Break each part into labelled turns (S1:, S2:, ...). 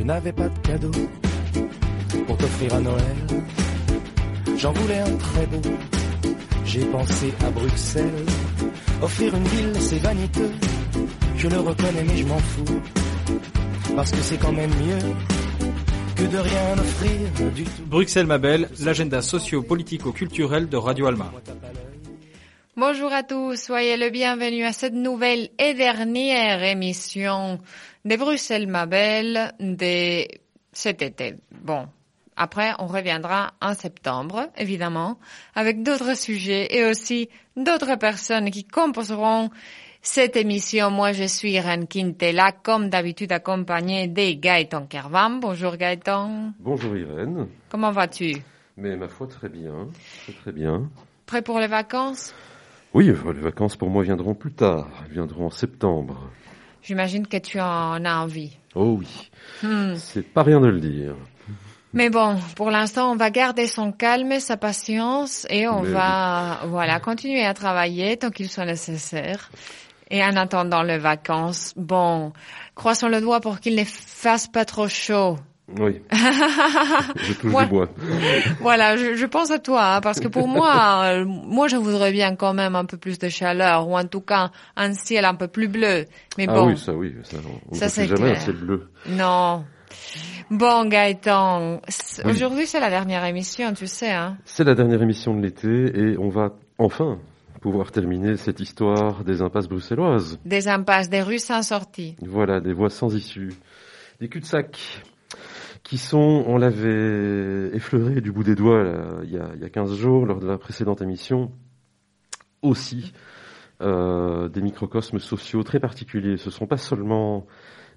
S1: Je n'avais pas de cadeau pour t'offrir à Noël. J'en voulais un très beau. J'ai pensé à Bruxelles. Offrir une ville, c'est vaniteux. Je le reconnais, mais je m'en fous. Parce que c'est quand même mieux que de rien offrir du tout.
S2: Bruxelles ma belle, l'agenda socio-politico-culturel de Radio Alma.
S3: Bonjour à tous, soyez le bienvenu à cette nouvelle et dernière émission de Bruxelles ma belle de cet été. Bon, après on reviendra en septembre, évidemment, avec d'autres sujets et aussi d'autres personnes qui composeront cette émission. Moi, je suis Irène Quintela, comme d'habitude accompagnée de Gaëtan Kervam. Bonjour Gaëtan.
S4: Bonjour Irène.
S3: Comment vas-tu?
S4: Mais ma foi, très bien. Très, très bien.
S3: Prêt pour les vacances?
S4: Oui, les vacances pour moi viendront plus tard. Elles viendront en septembre.
S3: J'imagine que tu en as envie.
S4: Oh oui.
S3: Hmm.
S4: C'est pas rien de le dire.
S3: Mais bon, pour l'instant, on va garder son calme, sa patience, et on
S4: Mais
S3: va, voilà, continuer à travailler tant qu'il soit nécessaire. Et en attendant les vacances, bon, croissons le doigt pour qu'il ne fasse pas trop chaud.
S4: Oui. je touche
S3: Ouais.
S4: du bois.
S3: Voilà, je, je pense à toi, hein, parce que pour moi, euh, moi, je voudrais bien quand même un peu plus de chaleur, ou en tout cas un ciel un peu plus bleu. Mais
S4: Ah
S3: bon,
S4: oui, ça oui. Ça, on
S3: Ça,
S4: ne
S3: c'est
S4: jamais un ciel bleu.
S3: non. Bon, Gaëtan,
S4: Oui.
S3: aujourd'hui c'est la dernière émission, tu sais, hein.
S4: C'est la dernière émission de l'été et on va enfin pouvoir terminer cette histoire des impasses bruxelloises.
S3: Des impasses, des rues sans sortie.
S4: Voilà, des voies sans issue, des cul-de-sac qui sont, on l'avait effleuré du bout des doigts il, y a, il y a 15 jours lors de la précédente émission, aussi euh, des microcosmes sociaux très particuliers. Ce ne sont pas seulement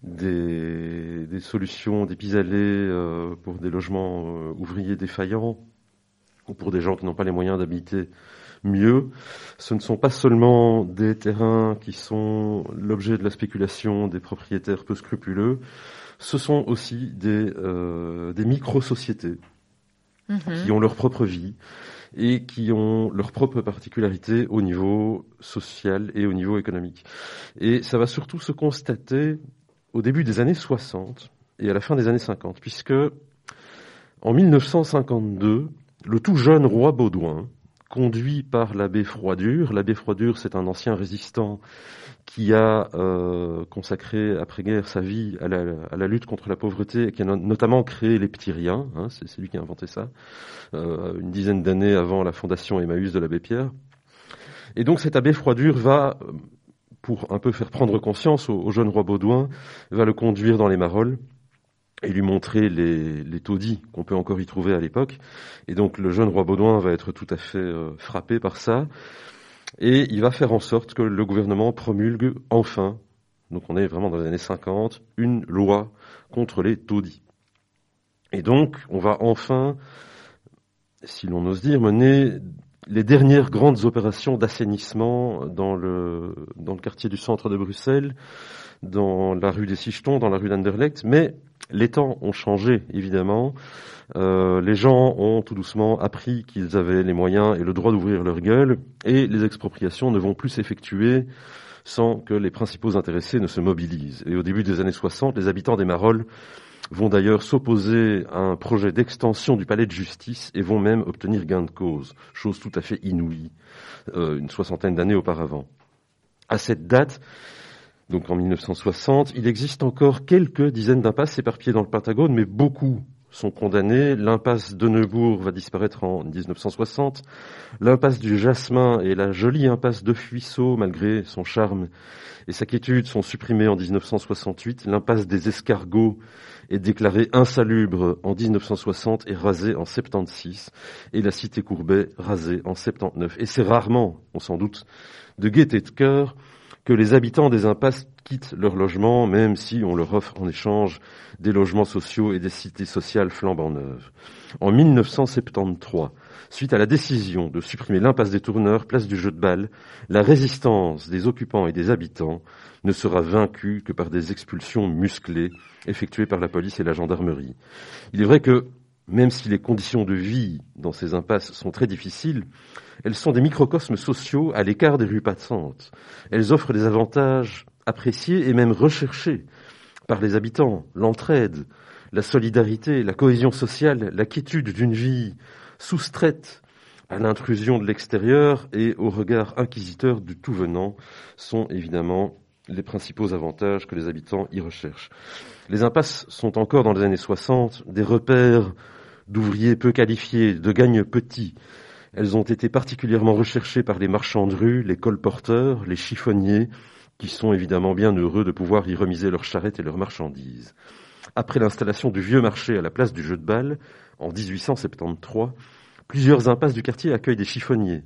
S4: des, solutions, des pis-aller euh, pour des logements euh, ouvriers défaillants ou pour des gens qui n'ont pas les moyens d'habiter mieux. Ce ne sont pas seulement des terrains qui sont l'objet de la spéculation des propriétaires peu scrupuleux, ce sont aussi des, euh, des micro-sociétés
S3: Mhm.
S4: qui ont leur propre vie et qui ont leur propre particularité au niveau social et au niveau économique. Et ça va surtout se constater au début des années 60 et à la fin des années 50, puisque en 1952, le tout jeune roi Baudouin, conduit par l'abbé Froidure, l'abbé Froidure c'est un ancien résistant qui a euh, consacré après-guerre sa vie à la, lutte contre la pauvreté et qui a no- notamment créé les petits riens, hein, c'est c'est lui qui a inventé ça, euh, une dizaine d'années avant la fondation Emmaüs de l'abbé Pierre. Et donc cet abbé Froidure va, euh, pour un peu faire prendre conscience au, au jeune roi Baudouin, va le conduire dans les Marolles et lui montrer les, taudis qu'on peut encore y trouver à l'époque. Et donc le jeune roi Baudouin va être tout à fait euh, frappé par ça. Et il va faire en sorte que le gouvernement promulgue enfin, donc on est vraiment dans les années 50, une loi contre les taudis. Et donc on va enfin, si l'on ose dire, mener les dernières grandes opérations d'assainissement dans le, dans le quartier du centre de Bruxelles, dans la rue des Sichetons, dans la rue d'Anderlecht, mais les temps ont changé, évidemment. Euh, les gens ont tout doucement appris qu'ils avaient les moyens et le droit d'ouvrir leur gueule, et les expropriations ne vont plus s'effectuer sans que les principaux intéressés ne se mobilisent. Et au début des années 60, les habitants des Marolles vont d'ailleurs s'opposer à un projet d'extension du palais de justice et vont même obtenir gain de cause, chose tout à fait inouïe, euh, une soixantaine d'années auparavant. À cette date, donc en 1960, il existe encore quelques dizaines d'impasses éparpillées dans le Pentagone, mais beaucoup sont condamnés. L'impasse de Neubourg va disparaître en 1960. L'impasse du Jasmin et la jolie impasse de Fuisseau, malgré son charme et sa quiétude, sont supprimées en 1968. L'impasse des Escargots est déclarée insalubre en 1960 et rasée en 76. Et la cité Courbet rasée en 79. Et c'est rarement, on s'en doute, de gaieté de cœur que les habitants des impasses quittent leur logement, même si on leur offre en échange des logements sociaux et des cités sociales flambant neuves. En 1973, suite à la décision de supprimer l'impasse des tourneurs, place du jeu de balle, la résistance des occupants et des habitants ne sera vaincue que par des expulsions musclées effectuées par la police et la gendarmerie. Il est vrai que, même si les conditions de vie dans ces impasses sont très difficiles, elles sont des microcosmes sociaux à l'écart des rues passantes. Elles offrent des avantages appréciés et même recherchés par les habitants, l'entraide, la solidarité, la cohésion sociale, la quiétude d'une vie soustraite à l'intrusion de l'extérieur et au regard inquisiteur du tout venant sont évidemment les principaux avantages que les habitants y recherchent. Les impasses sont encore dans les années 60 des repères d'ouvriers peu qualifiés, de gagnes petits. Elles ont été particulièrement recherchées par les marchands de rue, les colporteurs, les chiffonniers, qui sont évidemment bien heureux de pouvoir y remiser leurs charrettes et leurs marchandises. Après l'installation du vieux marché à la place du jeu de balle, en 1873, plusieurs impasses du quartier accueillent des chiffonniers.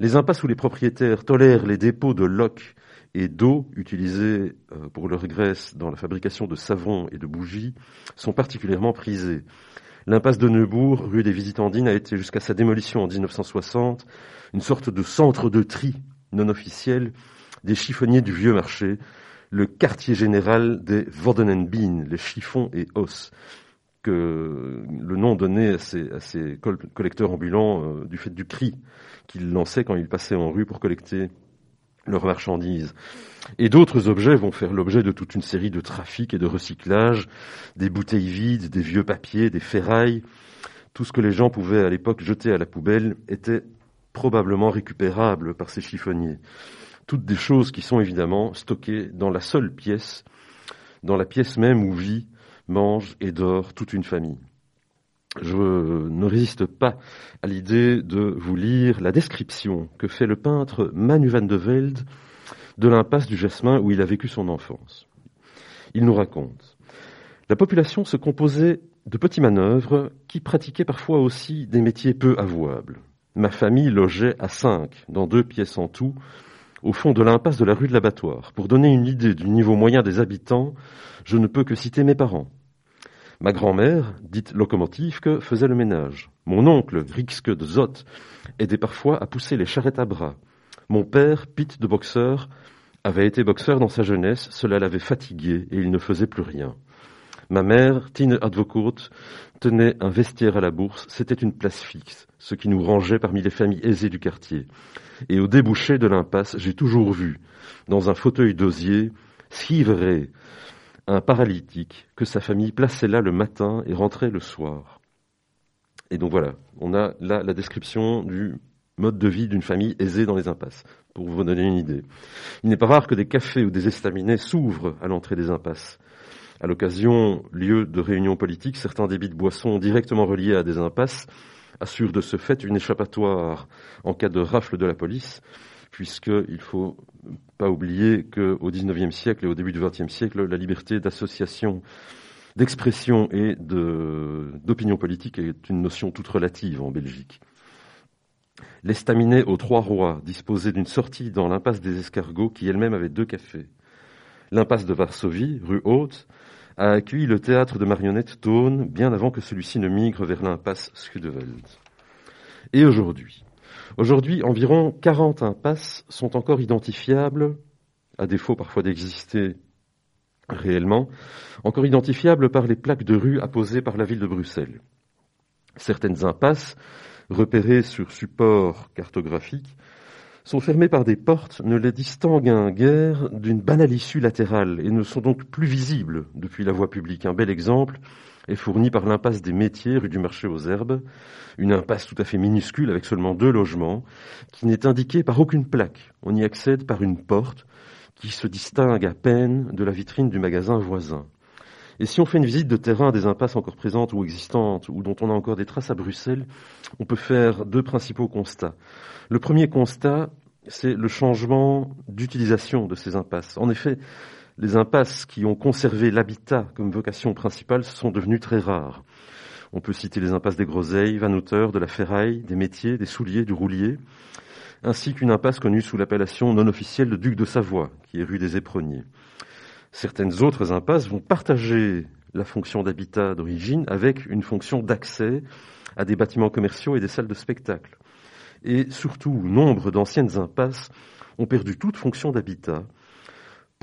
S4: Les impasses où les propriétaires tolèrent les dépôts de loques et d'eau utilisés euh, pour leur graisse dans la fabrication de savon et de bougies sont particulièrement prisées. L'impasse de Neubourg, rue des Visitandines, a été jusqu'à sa démolition en 1960 une sorte de centre de tri non officiel des chiffonniers du vieux marché, le quartier général des Vordenenbien, les chiffons et os, que le nom donné à ces, collecteurs ambulants euh, du fait du cri qu'ils lançaient quand ils passaient en rue pour collecter leurs marchandises. Et d'autres objets vont faire l'objet de toute une série de trafics et de recyclages, des bouteilles vides, des vieux papiers, des ferrailles. Tout ce que les gens pouvaient à l'époque jeter à la poubelle était probablement récupérable par ces chiffonniers. Toutes des choses qui sont évidemment stockées dans la seule pièce, dans la pièce même où vit, mange et dort toute une famille. Je ne résiste pas à l'idée de vous lire la description que fait le peintre Manu van de Velde de l'impasse du Jasmin où il a vécu son enfance. Il nous raconte La population se composait de petits manœuvres qui pratiquaient parfois aussi des métiers peu avouables. Ma famille logeait à cinq, dans deux pièces en tout, au fond de l'impasse de la rue de l'Abattoir. Pour donner une idée du niveau moyen des habitants, je ne peux que citer mes parents. Ma grand-mère, dite locomotive, que faisait le ménage. Mon oncle, Rixke de Zott, aidait parfois à pousser les charrettes à bras. Mon père, Pitt de boxeur, avait été boxeur dans sa jeunesse, cela l'avait fatigué et il ne faisait plus rien. Ma mère, Tine Advocourt, tenait un vestiaire à la bourse, c'était une place fixe, ce qui nous rangeait parmi les familles aisées du quartier. Et au débouché de l'impasse, j'ai toujours vu, dans un fauteuil d'osier, Schivere, un paralytique, que sa famille plaçait là le matin et rentrait le soir. Et donc voilà, on a là la description du mode de vie d'une famille aisée dans les impasses, pour vous donner une idée. Il n'est pas rare que des cafés ou des estaminets s'ouvrent à l'entrée des impasses. À l'occasion, lieu de réunions politiques, certains débits de boissons directement reliés à des impasses assurent de ce fait une échappatoire en cas de rafle de la police, puisqu'il ne faut pas oublier qu'au XIXe siècle et au début du XXe siècle, la liberté d'association, d'expression et d'opinion politique est une notion toute relative en Belgique. L'estaminet aux Trois Rois disposait d'une sortie dans l'impasse des Escargots qui elle-même avait deux cafés. L'impasse de Varsovie, rue Haute, a accueilli le théâtre de marionnettes Tone bien avant que celui-ci ne migre vers l'impasse Schudeveld. Et aujourd'hui Aujourd'hui, environ 40 impasses sont encore identifiables, à défaut parfois d'exister réellement, encore identifiables par les plaques de rue apposées par la ville de Bruxelles. Certaines impasses repérées sur support cartographique, sont fermées par des portes, ne les distinguent guère d'une banale issue latérale et ne sont donc plus visibles depuis la voie publique. Un bel exemple est fourni par l'impasse des métiers rue du marché aux herbes, une impasse tout à fait minuscule avec seulement deux logements, qui n'est indiquée par aucune plaque. On y accède par une porte qui se distingue à peine de la vitrine du magasin voisin. Et si on fait une visite de terrain des impasses encore présentes ou existantes, ou dont on a encore des traces à Bruxelles, on peut faire deux principaux constats. Le premier constat, c'est le changement d'utilisation de ces impasses. En effet, les impasses qui ont conservé l'habitat comme vocation principale sont devenues très rares. On peut citer les impasses des Groseilles, Vanauteur, de la Ferraille, des Métiers, des Souliers, du Roulier, ainsi qu'une impasse connue sous l'appellation non officielle de Duc de Savoie, qui est rue des Éperonniers. Certaines autres impasses vont partager la fonction d'habitat d'origine avec une fonction d'accès à des bâtiments commerciaux et des salles de spectacle. Et surtout, nombre d'anciennes impasses ont perdu toute fonction d'habitat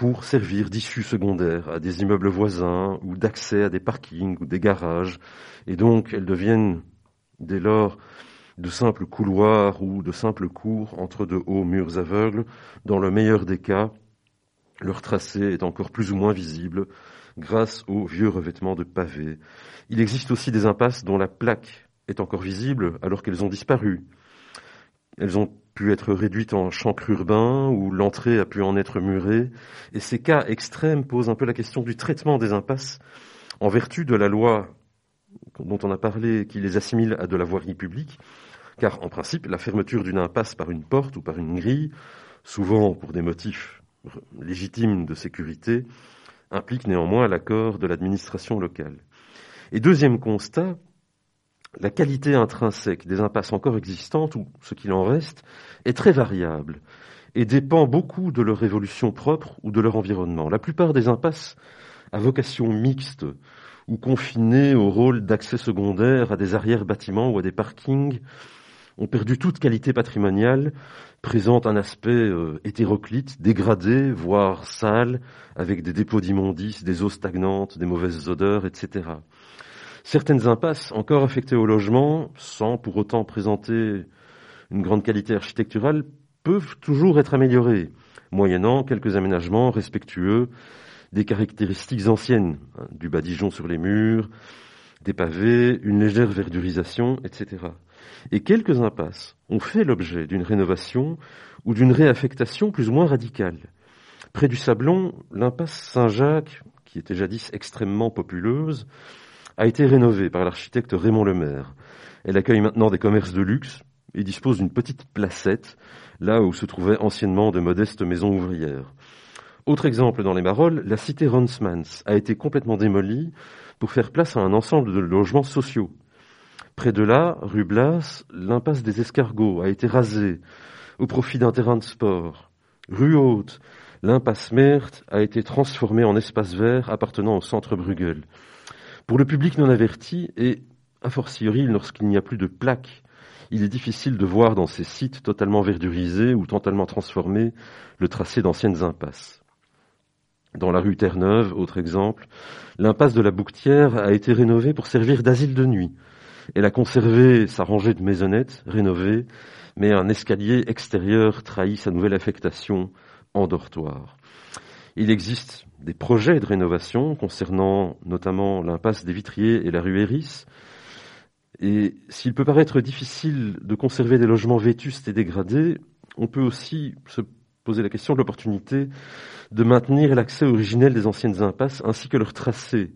S4: pour servir d'issue secondaire à des immeubles voisins ou d'accès à des parkings ou des garages. Et donc, elles deviennent dès lors de simples couloirs ou de simples cours entre de hauts murs aveugles, dans le meilleur des cas, leur tracé est encore plus ou moins visible grâce aux vieux revêtements de pavés. Il existe aussi des impasses dont la plaque est encore visible alors qu'elles ont disparu. Elles ont pu être réduites en chancre urbain ou l'entrée a pu en être murée. Et ces cas extrêmes posent un peu la question du traitement des impasses en vertu de la loi dont on a parlé qui les assimile à de la voirie publique, car en principe, la fermeture d'une impasse par une porte ou par une grille, souvent pour des motifs légitimes de sécurité, implique néanmoins l'accord de l'administration locale. Et deuxième constat, la qualité intrinsèque des impasses encore existantes, ou ce qu'il en reste, est très variable et dépend beaucoup de leur évolution propre ou de leur environnement. La plupart des impasses à vocation mixte ou confinées au rôle d'accès secondaire à des arrière-bâtiments ou à des parkings ont perdu toute qualité patrimoniale, présentent un aspect euh, hétéroclite, dégradé, voire sale, avec des dépôts d'immondices, des eaux stagnantes, des mauvaises odeurs, etc. Certaines impasses, encore affectées au logement, sans pour autant présenter une grande qualité architecturale, peuvent toujours être améliorées, moyennant quelques aménagements respectueux des caractéristiques anciennes, hein, du badigeon sur les murs, des pavés, une légère verdurisation, etc. Et quelques impasses ont fait l'objet d'une rénovation ou d'une réaffectation plus ou moins radicale. Près du Sablon, l'impasse Saint-Jacques, qui était jadis extrêmement populeuse, a été rénovée par l'architecte Raymond Lemaire. Elle accueille maintenant des commerces de luxe et dispose d'une petite placette, là où se trouvaient anciennement de modestes maisons ouvrières. Autre exemple dans les Marolles, la cité Ronsmans a été complètement démolie pour faire place à un ensemble de logements sociaux. Près de là, rue Blas, l'impasse des escargots a été rasée au profit d'un terrain de sport. Rue Haute, l'impasse Mert a été transformée en espace vert appartenant au centre Bruegel. Pour le public non averti, et a fortiori lorsqu'il n'y a plus de plaques, il est difficile de voir dans ces sites totalement verdurisés ou totalement transformés le tracé d'anciennes impasses. Dans la rue Terre-Neuve, autre exemple, l'impasse de la Bouquetière a été rénovée pour servir d'asile de nuit. Elle a conservé sa rangée de maisonnettes rénovées, mais un escalier extérieur trahit sa nouvelle affectation en dortoir. Il existe des projets de rénovation concernant notamment l'impasse des Vitriers et la rue Héris. Et s'il peut paraître difficile de conserver des logements vétustes et dégradés, on peut aussi se poser la question de l'opportunité de maintenir l'accès originel des anciennes impasses ainsi que leur tracé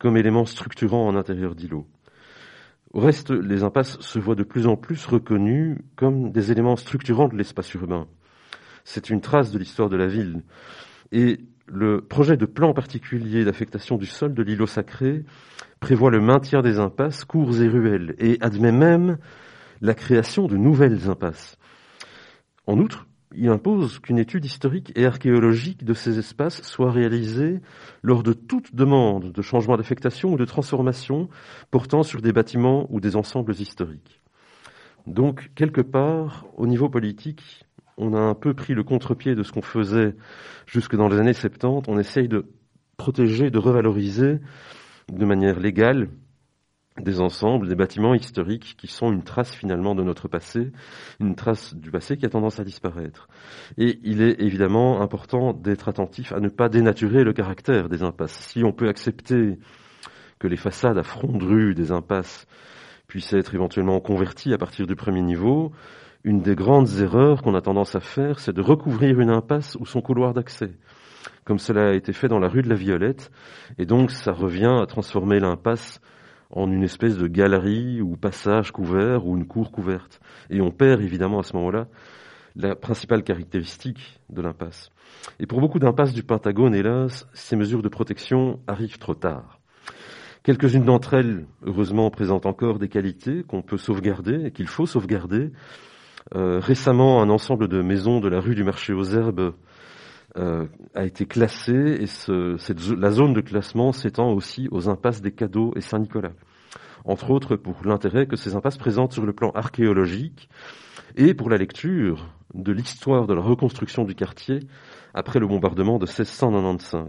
S4: comme élément structurant en intérieur d'îlots. Au reste, les impasses se voient de plus en plus reconnues comme des éléments structurants de l'espace urbain. C'est une trace de l'histoire de la ville. Et le projet de plan particulier d'affectation du sol de l'îlot sacré prévoit le maintien des impasses, cours et ruelles, et admet même la création de nouvelles impasses. En outre, il impose qu'une étude historique et archéologique de ces espaces soit réalisée lors de toute demande de changement d'affectation ou de transformation portant sur des bâtiments ou des ensembles historiques. Donc, quelque part, au niveau politique, on a un peu pris le contre-pied de ce qu'on faisait jusque dans les années 70. On essaye de protéger, de revaloriser de manière légale des ensembles, des bâtiments historiques qui sont une trace finalement de notre passé, une trace du passé qui a tendance à disparaître. Et il est évidemment important d'être attentif à ne pas dénaturer le caractère des impasses. Si on peut accepter que les façades à front de rue des impasses puissent être éventuellement converties à partir du premier niveau, une des grandes erreurs qu'on a tendance à faire, c'est de recouvrir une impasse ou son couloir d'accès, comme cela a été fait dans la rue de la Violette, et donc ça revient à transformer l'impasse en une espèce de galerie ou passage couvert ou une cour couverte. Et on perd évidemment à ce moment-là la principale caractéristique de l'impasse. Et pour beaucoup d'impasses du Pentagone, hélas, ces mesures de protection arrivent trop tard. Quelques-unes d'entre elles, heureusement, présentent encore des qualités qu'on peut sauvegarder et qu'il faut sauvegarder, récemment, un ensemble de maisons de la rue du Marché aux Herbes euh, a été classé et la zone de classement s'étend aussi aux impasses des Cadeaux et Saint-Nicolas. Entre autres pour l'intérêt que ces impasses présentent sur le plan archéologique et pour la lecture de l'histoire de la reconstruction du quartier après le bombardement de 1695.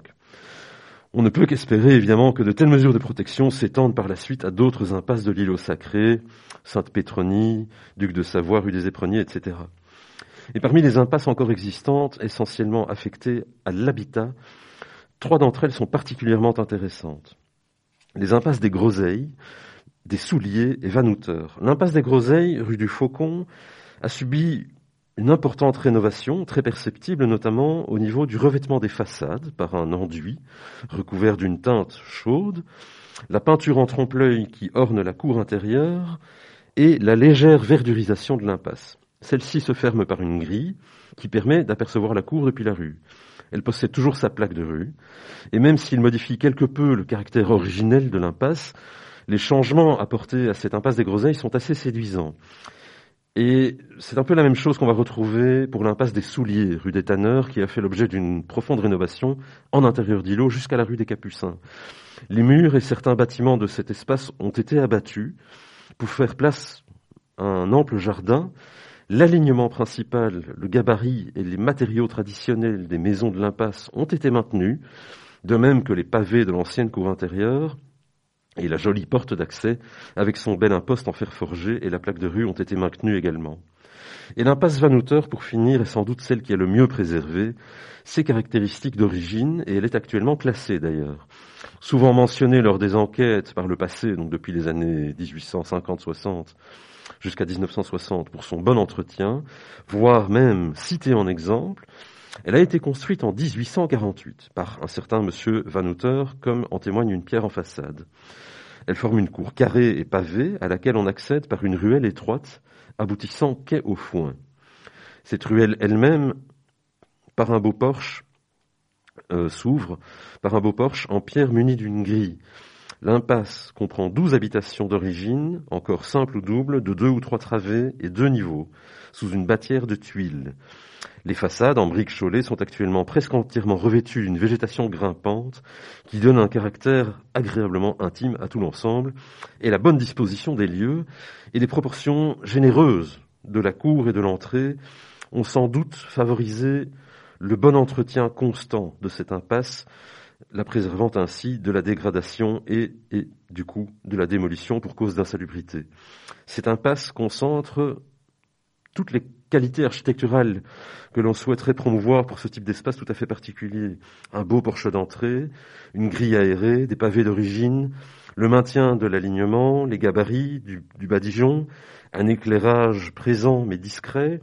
S4: On ne peut qu'espérer évidemment que de telles mesures de protection s'étendent par la suite à d'autres impasses de l'île au Sacré, Sainte-Pétronie, Duc de Savoie, rue des Éperonniers, etc. Et parmi les impasses encore existantes, essentiellement affectées à l'habitat, trois d'entre elles sont particulièrement intéressantes. Les impasses des Groseilles, des Souliers et Vanouteurs. L'impasse des Groseilles, rue du Faucon, a subi une importante rénovation, très perceptible notamment au niveau du revêtement des façades par un enduit recouvert d'une teinte chaude, la peinture en trompe-l'œil qui orne la cour intérieure et la légère verdurisation de l'impasse. Celle-ci se ferme par une grille qui permet d'apercevoir la cour depuis la rue. Elle possède toujours sa plaque de rue, et même s'il modifie quelque peu le caractère originel de l'impasse, les changements apportés à cette impasse des Groseilles sont assez séduisants. Et c'est un peu la même chose qu'on va retrouver pour l'impasse des Souliers, rue des Tanneurs, qui a fait l'objet d'une profonde rénovation en intérieur d'îlot jusqu'à la rue des Capucins. Les murs et certains bâtiments de cet espace ont été abattus pour faire place à un ample jardin L'alignement principal, le gabarit et les matériaux traditionnels des maisons de l'impasse ont été maintenus, de même que les pavés de l'ancienne cour intérieure et la jolie porte d'accès avec son bel imposte en fer forgé et la plaque de rue ont été maintenus également. Et l'impasse Vanouteur, pour finir, est sans doute celle qui a le mieux préservé ses caractéristiques d'origine, et elle est actuellement classée d'ailleurs. Souvent mentionnée lors des enquêtes par le passé, donc depuis les années 1850-60, jusqu'à 1960 pour son bon entretien, voire même citée en exemple. Elle a été construite en 1848 par un certain monsieur Van comme en témoigne une pierre en façade. Elle forme une cour carrée et pavée à laquelle on accède par une ruelle étroite aboutissant quai au foin. Cette ruelle elle-même, par un beau porche, euh, s'ouvre par un beau porche en pierre muni d'une grille L'impasse comprend douze habitations d'origine, encore simples ou doubles, de deux ou trois travées et deux niveaux, sous une bâtière de tuiles. Les façades en briques cholées sont actuellement presque entièrement revêtues d'une végétation grimpante qui donne un caractère agréablement intime à tout l'ensemble et la bonne disposition des lieux et des proportions généreuses de la cour et de l'entrée ont sans doute favorisé le bon entretien constant de cette impasse la préservant ainsi de la dégradation et, et du coup de la démolition pour cause d'insalubrité. Cette impasse concentre toutes les qualités architecturales que l'on souhaiterait promouvoir pour ce type d'espace tout à fait particulier. Un beau porche d'entrée, une grille aérée, des pavés d'origine, le maintien de l'alignement, les gabarits du badigeon, un éclairage présent mais discret,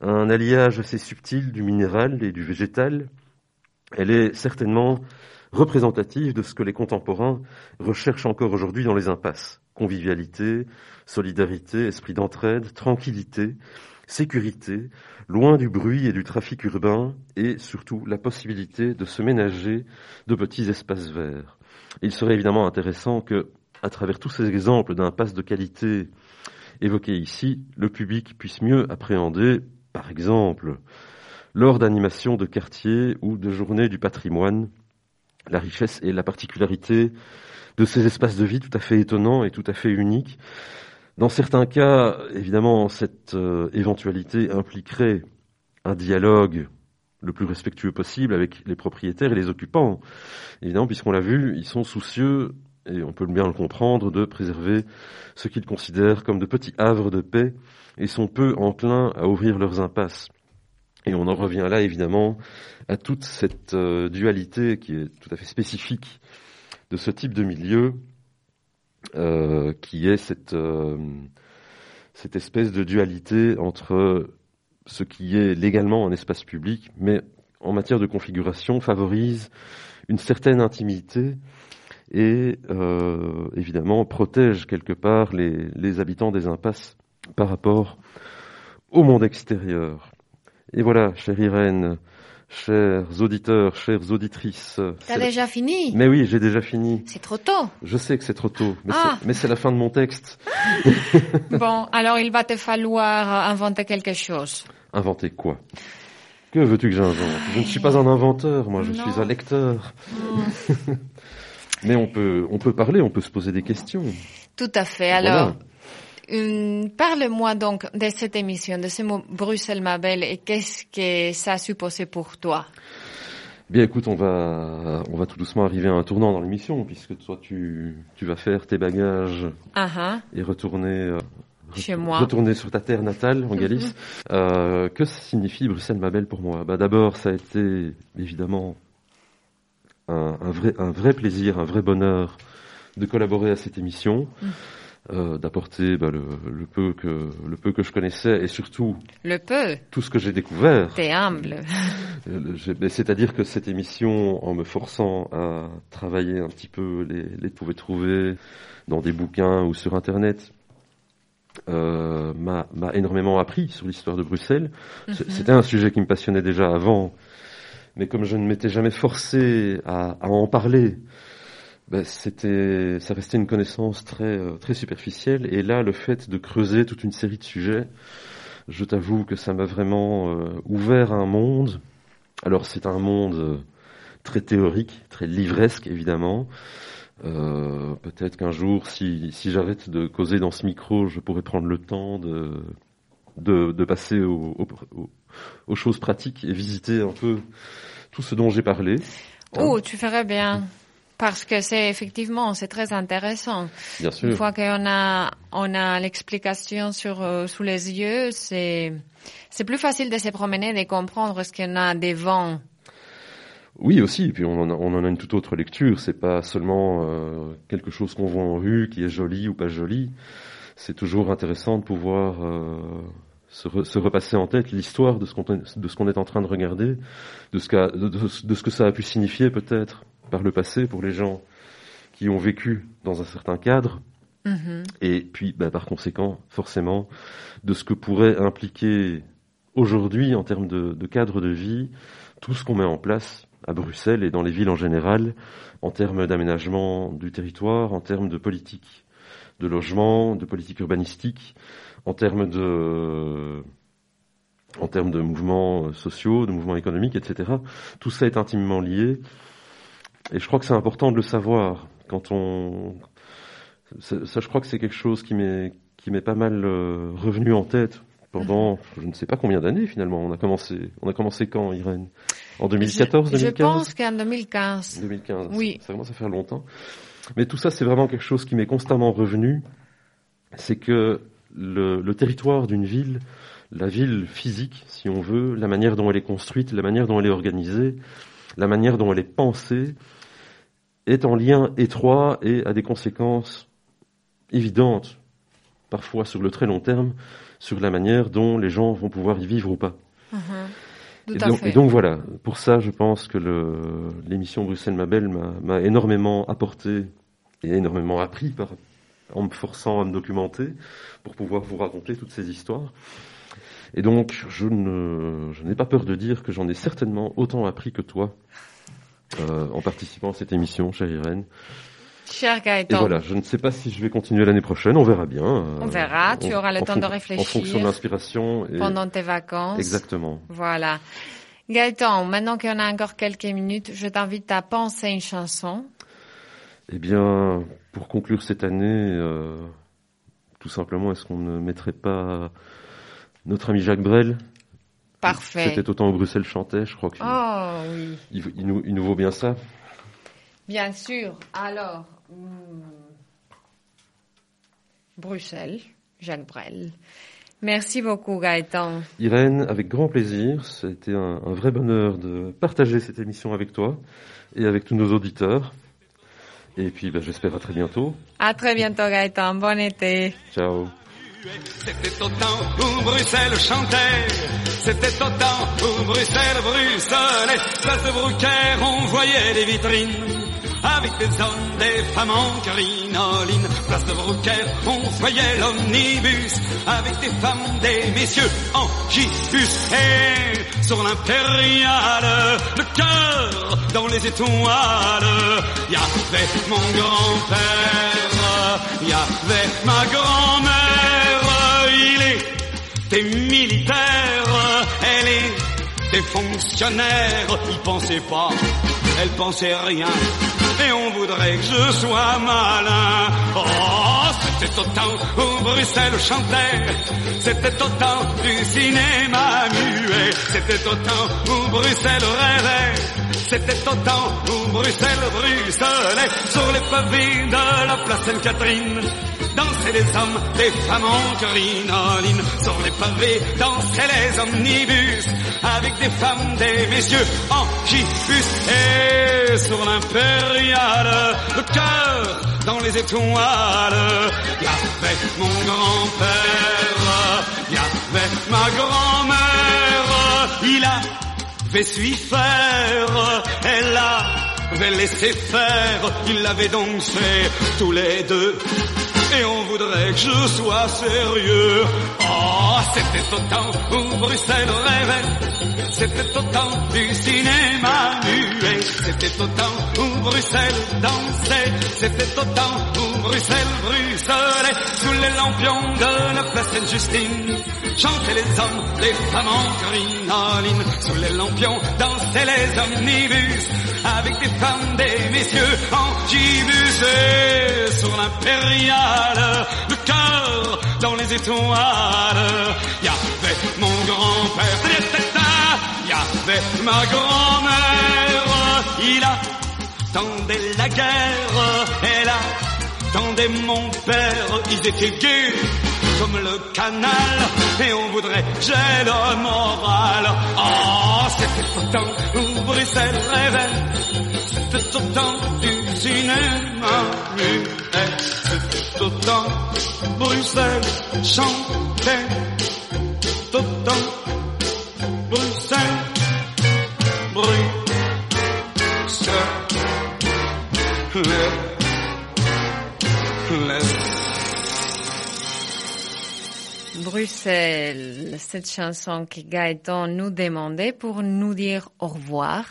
S4: un alliage assez subtil du minéral et du végétal. Elle est certainement représentative de ce que les contemporains recherchent encore aujourd'hui dans les impasses. Convivialité, solidarité, esprit d'entraide, tranquillité, sécurité, loin du bruit et du trafic urbain, et surtout la possibilité de se ménager de petits espaces verts. il serait évidemment intéressant que, à travers tous ces exemples d'impasses de qualité évoqués ici, le public puisse mieux appréhender, par exemple, lors d'animations de quartier ou de journées du patrimoine, la richesse et la particularité de ces espaces de vie tout à fait étonnants et tout à fait uniques. Dans certains cas, évidemment, cette euh, éventualité impliquerait un dialogue le plus respectueux possible avec les propriétaires et les occupants. Évidemment, puisqu'on l'a vu, ils sont soucieux, et on peut bien le comprendre, de préserver ce qu'ils considèrent comme de petits havres de paix et sont peu enclins à ouvrir leurs impasses. Et on en revient là, évidemment, à toute cette euh, dualité qui est tout à fait spécifique de ce type de milieu, euh, qui est cette, euh, cette espèce de dualité entre ce qui est légalement un espace public, mais en matière de configuration favorise une certaine intimité et évidemment protège quelque part les, les habitants des impasses par rapport au monde extérieur. Et voilà, chère Irène, chers auditeurs, chères auditrices.
S3: T'as déjà fini?
S4: Mais oui, j'ai déjà fini.
S3: C'est trop tôt.
S4: Je sais que c'est trop tôt, mais
S3: Ah.
S4: c'est la fin de mon texte.
S3: Bon, alors il va te falloir inventer quelque chose.
S4: Inventer quoi? Que veux-tu que j'invente? Je ne suis pas un inventeur, moi, je
S3: Non.
S4: suis un lecteur. mais on peut, on peut parler, on peut se poser des questions.
S3: Tout à fait. Alors, parle-moi donc de cette émission, de ce mot Bruxelles ma belle et qu'est-ce que ça a supposé pour toi?
S4: Bien, écoute, on va, on va tout doucement arriver à un tournant dans l'émission, puisque toi, tu, tu vas faire tes bagages
S3: Ah ah,
S4: et retourner, euh,
S3: Chez moi.
S4: retourner sur ta terre natale, en Galice. Euh, que signifie Bruxelles, ma belle, pour moi? Bah, D'abord, ça a été évidemment un, vrai, un vrai plaisir, un vrai bonheur de collaborer à cette émission. Mm. Euh, d'apporter bah, le, le, peu que le peu que je connaissais et surtout
S3: le peu
S4: tout ce que j'ai découvert.
S3: T'es humble.
S4: Euh, c'est-à-dire que cette émission, en me forçant à travailler un petit peu les, les pouvait trouver dans des bouquins ou sur Internet, euh, m'a énormément appris sur l'histoire de Bruxelles. Mhm. C'était un sujet qui me passionnait déjà avant, mais comme je ne m'étais jamais forcé à, à en parler, ben c'était, ça restait une connaissance très euh, très superficielle. Et là, le fait de creuser toute une série de sujets, je t'avoue que ça m'a vraiment euh, ouvert un monde. Alors c'est un monde euh, très théorique, très livresque évidemment. Peut-être qu'un jour, si, si j'arrête de causer dans ce micro, je pourrais prendre le temps de, de, passer aux, aux, choses pratiques et visiter un peu tout ce dont j'ai parlé.
S3: Oh, tu ferais bien. Parce que c'est effectivement, c'est très intéressant.
S4: Bien sûr.
S3: Une fois qu'on a, on a l'explication sur, euh, sous les yeux, c'est, c'est plus facile de se promener, de comprendre ce qu'on a devant
S4: oui, aussi. Et puis on en a, on en a une toute autre lecture. C'est pas seulement euh, quelque chose qu'on voit en rue qui est joli ou pas joli. C'est toujours intéressant de pouvoir euh, se, se, repasser en tête l'histoire de ce qu'on de ce qu'on est en train de regarder, de ce, de, ce que ça a pu signifier peut-être par le passé pour les gens qui ont vécu dans un certain cadre. Mm-hmm. Et puis, bah, par conséquent, forcément, de ce que pourrait impliquer aujourd'hui en termes de, de cadre de vie tout ce qu'on met en place à Bruxelles et dans les villes en général, en termes d'aménagement du territoire, en termes de politique de logement, de politique urbanistique, en termes de en termes de mouvements sociaux, de mouvements économiques, etc. Tout ça est intimement lié. Et je crois que c'est important de le savoir quand on. Ça, je crois que c'est quelque chose qui m'est qui m'est pas mal euh, revenu en tête pendant je ne sais pas combien d'années finalement. On a commencé on a commencé quand Irène? En 2014,
S3: je, 2015 Je pense qu'en 2015.
S4: 2015.
S3: Oui.
S4: Ça commence à faire longtemps. Mais tout ça, c'est vraiment quelque chose qui m'est constamment revenu. C'est que le, le territoire d'une ville, la ville physique, si on veut, la manière dont elle est construite, la manière dont elle est organisée, la manière dont elle est pensée, est en lien étroit et a des conséquences évidentes, parfois sur le très long terme, sur la manière dont les gens vont pouvoir y vivre ou pas. Uh et, donc, voilà, pour ça, je pense que l'émission Bruxelles Mabel m'a énormément apporté et énormément appris par, en me forçant à me documenter pour pouvoir vous raconter toutes ces histoires. Et donc, je n'ai pas peur de dire que j'en ai certainement autant appris que toi euh, en participant à cette émission, chère Irène.
S3: Cher Gaëtan.
S4: Et voilà, je ne sais pas si je vais continuer l'année prochaine, on verra bien. Euh,
S3: on verra, tu auras le temps de réfléchir. En
S4: fonction de l'inspiration.
S3: Pendant tes vacances.
S4: Exactement.
S3: Voilà. Gaëtan, maintenant qu'on a encore quelques minutes, je t'invite à penser une chanson.
S4: Eh bien, pour conclure cette année, euh, tout simplement, est-ce qu'on ne mettrait pas notre ami Jacques Brel
S3: Parfait.
S4: C'était autant où Bruxelles chantait, je crois qu'il
S3: oh, oui.
S4: il, nous, il nous vaut bien ça.
S3: Bien sûr. Alors, Hmm. Bruxelles, Jacques Brel. Merci beaucoup Gaëtan.
S4: Irène, avec grand plaisir. C'était un, un, vrai bonheur de partager cette émission avec toi et avec tous nos auditeurs. Et puis ben, j'espère à très bientôt.
S3: À très bientôt Gaëtan. Bon été.
S4: Ciao.
S5: C'était au temps où Bruxelles chantait, c'était au temps où Bruxelles place de Brucaire on voyait les vitrines. Avec des hommes, des femmes en crinoline. Place de Brouquer, on voyait l'omnibus, avec des femmes, des messieurs en gibus. Et sur l'impériale, le cœur dans les étoiles, y avait mon grand-père, y avait ma grand-mère, était militaire, elle est des fonctionnaires, ils pensaient pas, elle pensait rien. Et on voudrait que je sois malin. Oh, c'était au temps où Bruxelles chantait, c'était au temps du cinéma muet, c'était au temps où Bruxelles rêvait, C'était au temps où Bruxelles bruxelait sur les pavés de la place Sainte-Catherine. Dansaient les hommes, les femmes en crinoline. Sur les pavés dansaient les omnibus avec des femmes, des messieurs en gibus. Et sur l'impériale, le cœur dans les étoiles. Mon grand-père, avait su faire, elle avait laissé faire. Il l'avait donc fait tous les deux. Et on voudrait que je sois sérieux. Oh, c'était au temps où Bruxelles rêvait. C'était au temps du cinéma muet. C'était au temps où Bruxelles dansait. C'était au temps où Bruxelles bruxelait. Sous les lampions de la place Sainte-Justine. Chantaient les hommes, les femmes en crinoline. Sous les lampions dansaient les omnibus. Avec des femmes, des messieurs en gibus. Et sur l'impériale, le cœur dans les étoiles. Il y avait mon grand-père, y avait ma grand-mère. Il attendait la guerre, elle attendait mon père. Ils étaient gays comme le canal et on voudrait j'ai le moral. Oh, c'était au temps où Bruxelles rêvait, c'était au temps du cinéma muet, c'était au temps Bruxelles chantait, c'était au temps Bruxelles Bruxelles
S3: Bruxelles, cette chanson que Gaëtan nous demandait pour nous dire au revoir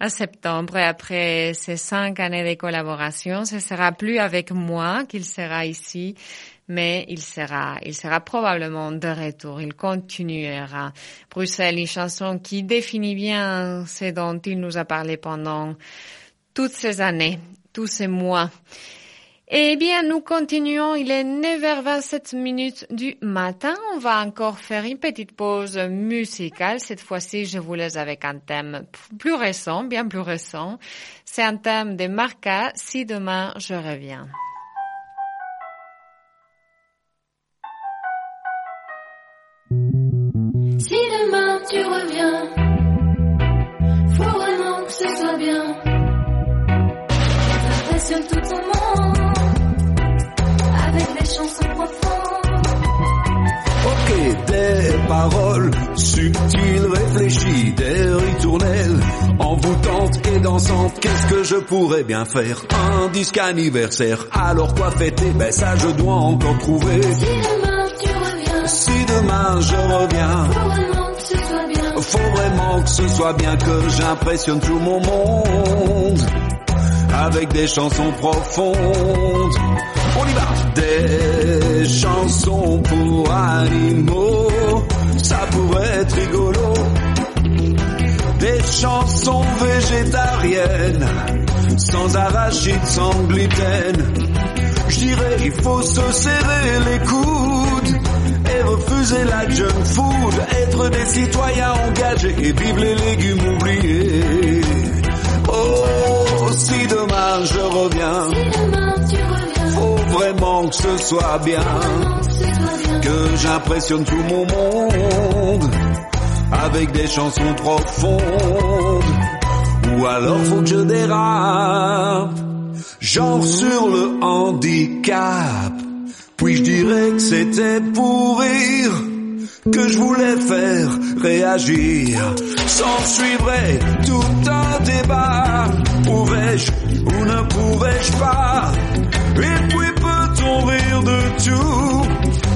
S3: à septembre après ces cinq années de collaboration, ce sera plus avec moi qu'il sera ici, mais il sera, il sera probablement de retour. Il continuera. Bruxelles, une chanson qui définit bien ce dont il nous a parlé pendant toutes ces années, tous ces mois. Eh bien, nous continuons. Il est 9h27 minutes du matin. On va encore faire une petite pause musicale. Cette fois-ci, je vous laisse avec un thème plus récent, bien plus récent. C'est un thème de Marca, Si demain je reviens.
S6: Si demain tu reviens, faut vraiment que ce soit bien. Tout ton monde
S7: Ok, des paroles subtiles, réfléchies, des ritournelles, envoûtantes et dansantes. Qu'est-ce que je pourrais bien faire Un disque anniversaire. Alors quoi fêter? Ben ça je dois encore trouver.
S6: Si demain tu reviens,
S7: Si demain je reviens,
S6: faut vraiment que ce soit bien.
S7: faut vraiment que ce soit bien que j'impressionne tout mon monde avec des chansons profondes. On y va. Des chansons pour animaux, ça pourrait être rigolo. Des chansons végétariennes, sans arachide, sans gluten. Je dirais il faut se serrer les coudes et refuser la junk food, être des citoyens engagés et vivre les légumes oubliés. Oh, si demain je reviens,
S6: Si demain tu reviens,
S7: faut vraiment que ce soit bien,
S6: que
S7: j'impressionne tout mon monde avec des chansons profondes. Ou alors faut que je dérape, genre sur le handicap. Puis je dirais que c'était pour rire que je voulais faire réagir? S'en suivrait tout un débat. Pouvais-je ou ne pouvais-je pas Et puis peut-on rire de tout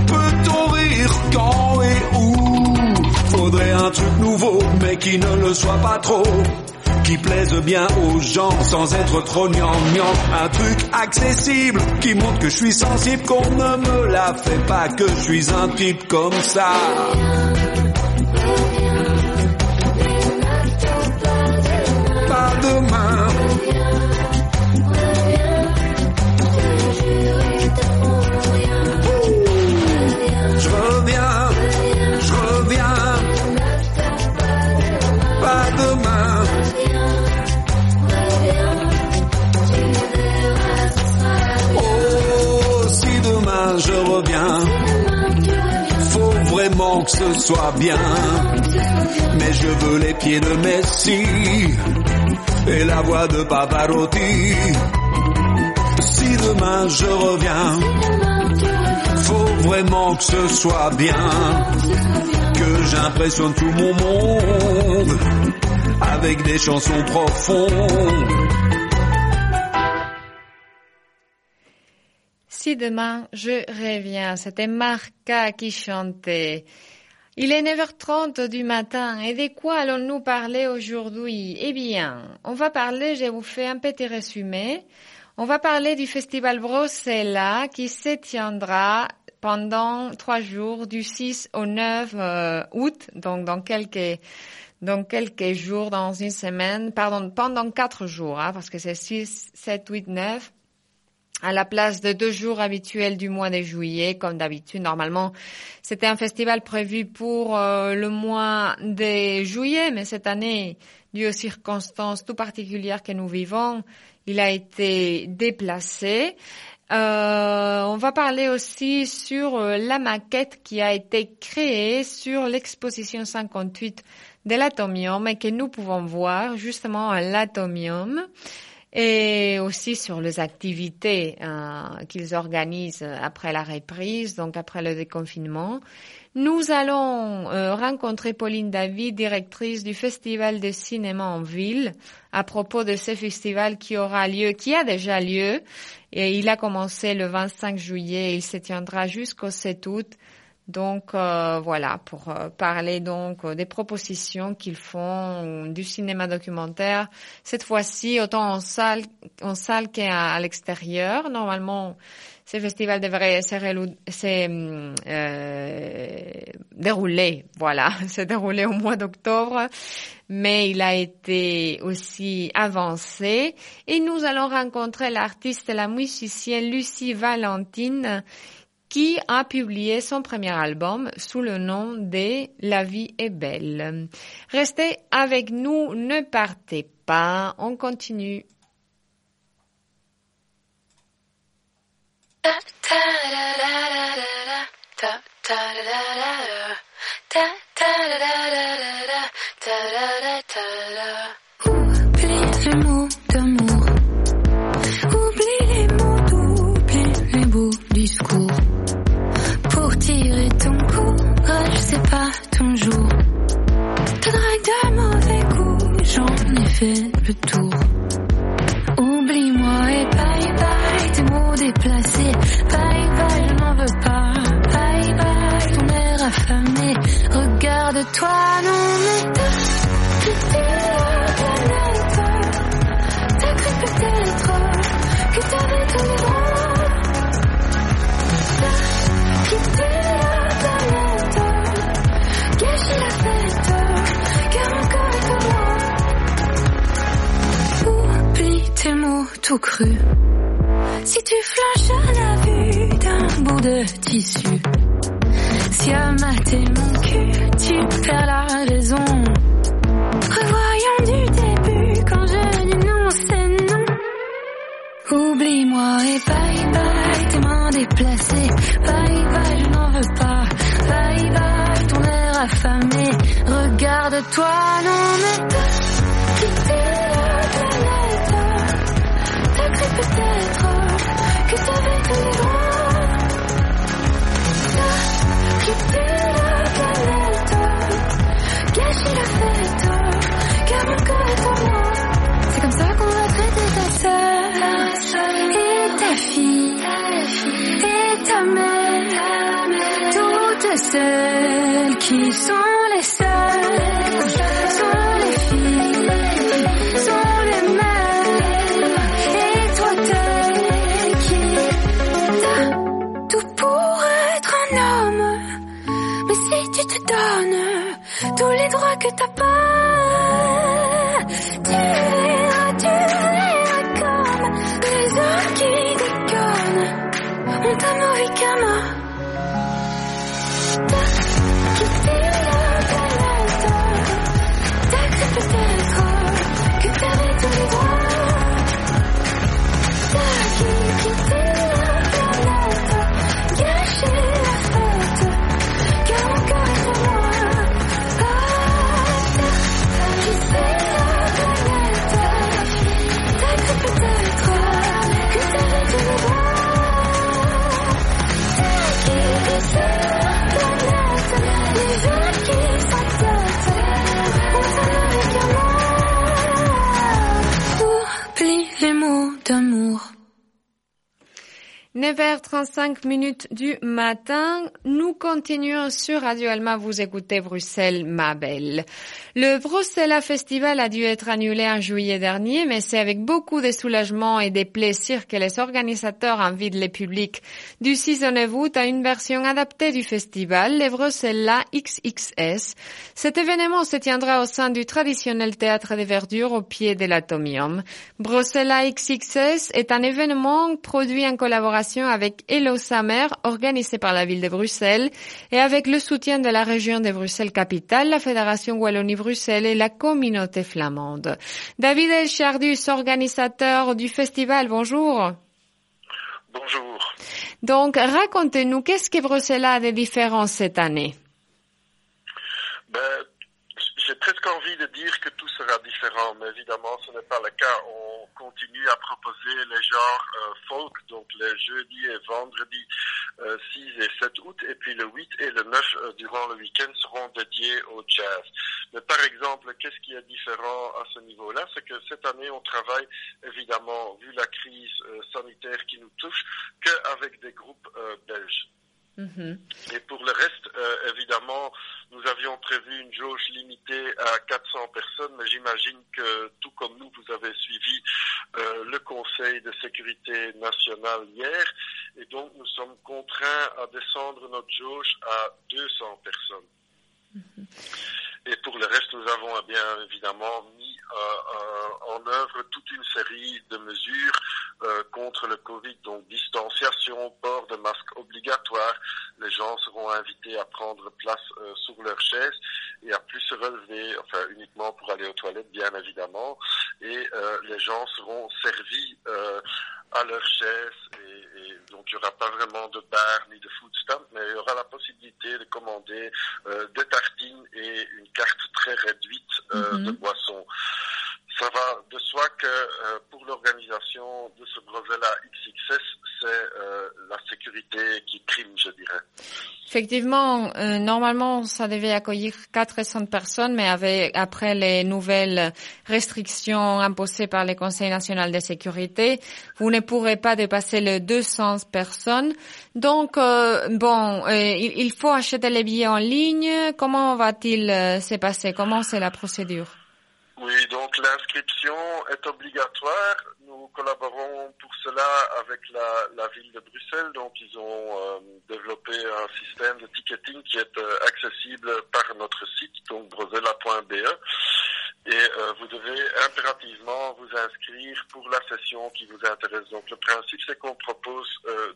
S7: Peut-on rire quand et où Faudrait un truc nouveau, mais qui ne le soit pas trop qui plaise bien aux gens sans être trop gnangnan. Un truc accessible qui montre que je suis sensible, qu'on ne me la fait pas, que je suis un type comme ça. Pas demain. Soit bien. Mais je veux les pieds de Messi et la voix de Pavarotti. Si demain je reviens, faut vraiment que ce soit bien, que j'impressionne tout mon monde avec des chansons profondes.
S3: Si demain je reviens, c'était Marca qui chantait. Il est 9h30 du matin. Et de quoi allons-nous parler aujourd'hui? Eh bien, on va parler, je vous fais un petit résumé, on va parler du festival Brosella qui se tiendra pendant trois jours du 6 au 9 euh, août, donc dans quelques dans quelques jours, dans une semaine, pardon, pendant quatre jours, hein, parce que c'est 6, 7, 8, 9 à la place de deux jours habituels du mois de juillet, comme d'habitude. Normalement, c'était un festival prévu pour euh, le mois de juillet, mais cette année, dû aux circonstances tout particulières que nous vivons, il a été déplacé. Euh, on va parler aussi sur euh, la maquette qui a été créée sur l'exposition 58 de l'atomium et que nous pouvons voir justement à l'atomium et aussi sur les activités euh, qu'ils organisent après la reprise, donc après le déconfinement. Nous allons euh, rencontrer Pauline David, directrice du Festival de cinéma en ville, à propos de ce festival qui aura lieu, qui a déjà lieu, et il a commencé le 25 juillet. Et il se tiendra jusqu'au 7 août donc euh, voilà, pour euh, parler donc euh, des propositions qu'ils font du cinéma documentaire, cette fois-ci autant en salle, en salle qu'à l'extérieur. Normalement, ce festival devrait se dérouler, voilà, se dérouler au mois d'octobre, mais il a été aussi avancé. Et nous allons rencontrer l'artiste la musicienne Lucie Valentine qui a publié son premier album sous le nom de La vie est belle. Restez avec nous, ne partez pas, on continue.
S6: Le tour. Crus. Si tu flanches à la vue d'un bout de tissu, si à mater mon cul, tu perds la raison. Revoyons du début quand je dis non, c'est non. Oublie-moi et bye bye, tes mains déplacées. Bye bye, je n'en veux pas. Bye bye, ton air affamé. Regarde-toi, non mais celles qui
S3: 9h35 minutes du matin. Nous continuons sur Radio Alma. Vous écoutez Bruxelles, ma belle. Le Bruxelles Festival a dû être annulé en juillet dernier, mais c'est avec beaucoup de soulagement et des plaisirs que les organisateurs invitent les publics du 6 août à une version adaptée du festival, le Bruxelles XXS. Cet événement se tiendra au sein du traditionnel théâtre des verdures au pied de l'Atomium. Bruxelles XXS est un événement produit en collaboration avec Hello Summer, organisé par la ville de Bruxelles, et avec le soutien de la région de Bruxelles-Capitale, la Fédération Wallonie-Bruxelles et la communauté flamande. David Elchardus, organisateur du festival, bonjour.
S8: Bonjour.
S3: Donc, racontez-nous, qu'est-ce que Bruxelles a de différent cette année
S8: Ben, j'ai presque envie de dire que tout sera différent, mais évidemment, ce n'est pas le cas. On continue à proposer les genres euh, folk, donc les jeudis et vendredis euh, 6 et 7 août, et puis le 8 et le 9 euh, durant le week-end seront dédiés au jazz. Mais par exemple, qu'est-ce qui est différent à ce niveau-là? C'est que cette année, on travaille évidemment, vu la crise euh, sanitaire qui nous touche, qu'avec des groupes euh, belges. Et pour le reste, euh, évidemment, nous avions prévu une jauge limitée à 400 personnes, mais j'imagine que tout comme nous, vous avez suivi euh, le Conseil de sécurité nationale hier, et donc nous sommes contraints à descendre notre jauge à 200 personnes. Et pour le reste, nous avons eh bien évidemment mis euh, euh, en œuvre toute une série de mesures euh, contre le Covid, donc distanciation, port de masques obligatoire. Les gens seront invités à prendre place sur leur chaise et à plus se relever, enfin uniquement pour aller aux toilettes, bien évidemment. Et les gens seront servis à leur chaise et, et donc il n'y aura pas vraiment de bar ni de food stamp, mais il y aura la possibilité de commander euh, des tartines et une carte très réduite euh, de boissons. Ça va de soi que euh, pour l'organisation de ce Brosella XXS, c'est euh, la sécurité qui prime, je dirais.
S3: Effectivement, euh, normalement, ça devait accueillir 400 personnes, mais après les nouvelles restrictions imposées par le Conseil national de sécurité, vous ne pourrez pas dépasser les 200 personnes. Donc, bon, il, il faut acheter les billets en ligne. Comment va-t-il se passer? Comment c'est la procédure?
S8: Oui, donc l'inscription est obligatoire. Nous collaborons pour cela avec la, ville de Bruxelles. Donc, ils ont euh, développé un système de ticketing qui est euh, accessible par notre site, donc brosella.be. Et euh, vous devez impérativement vous inscrire pour la session qui vous intéresse. Donc, le principe, c'est qu'on propose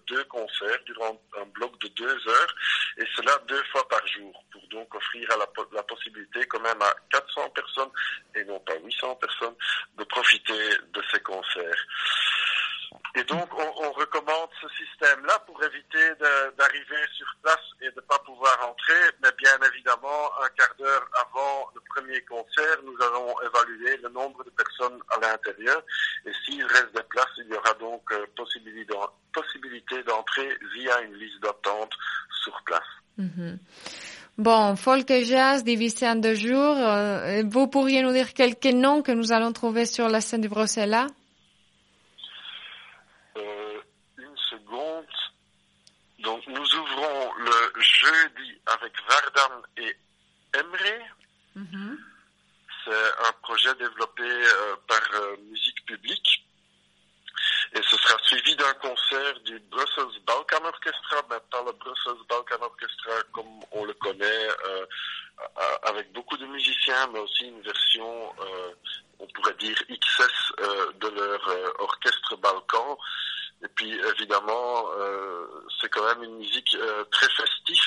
S8: deux concerts durant un bloc de deux heures, et cela deux fois par jour, pour donc offrir à la, la possibilité quand même à 400 personnes, et non pas 800 personnes, de profiter de ces concerts. Et donc, on, recommande ce système-là pour éviter d'arriver sur place et de ne pas pouvoir entrer. Mais bien évidemment, un quart d'heure avant le premier concert, nous allons évaluer le nombre de personnes à l'intérieur. Et s'il reste des places, il y aura donc euh, possibilité d'entrer via une liste d'attente sur place.
S3: Mhm. Bon, folk et jazz divisé en deux jours. euh, vous pourriez nous dire quelques noms que nous allons trouver sur la scène du Bruxelles
S8: Euh, une seconde. Donc, nous ouvrons le jeudi avec Vardan et Emre. C'est un projet développé euh, par euh, Musique Publique. Et ce sera suivi d'un concert du Brussels Balkan Orchestra, mais pas le Brussels Balkan Orchestra comme on le connaît, euh, avec beaucoup de musiciens, mais aussi une version, on pourrait dire XS euh, de leur euh, orchestre Balkan. Et puis évidemment, euh, c'est même une musique euh, très festive,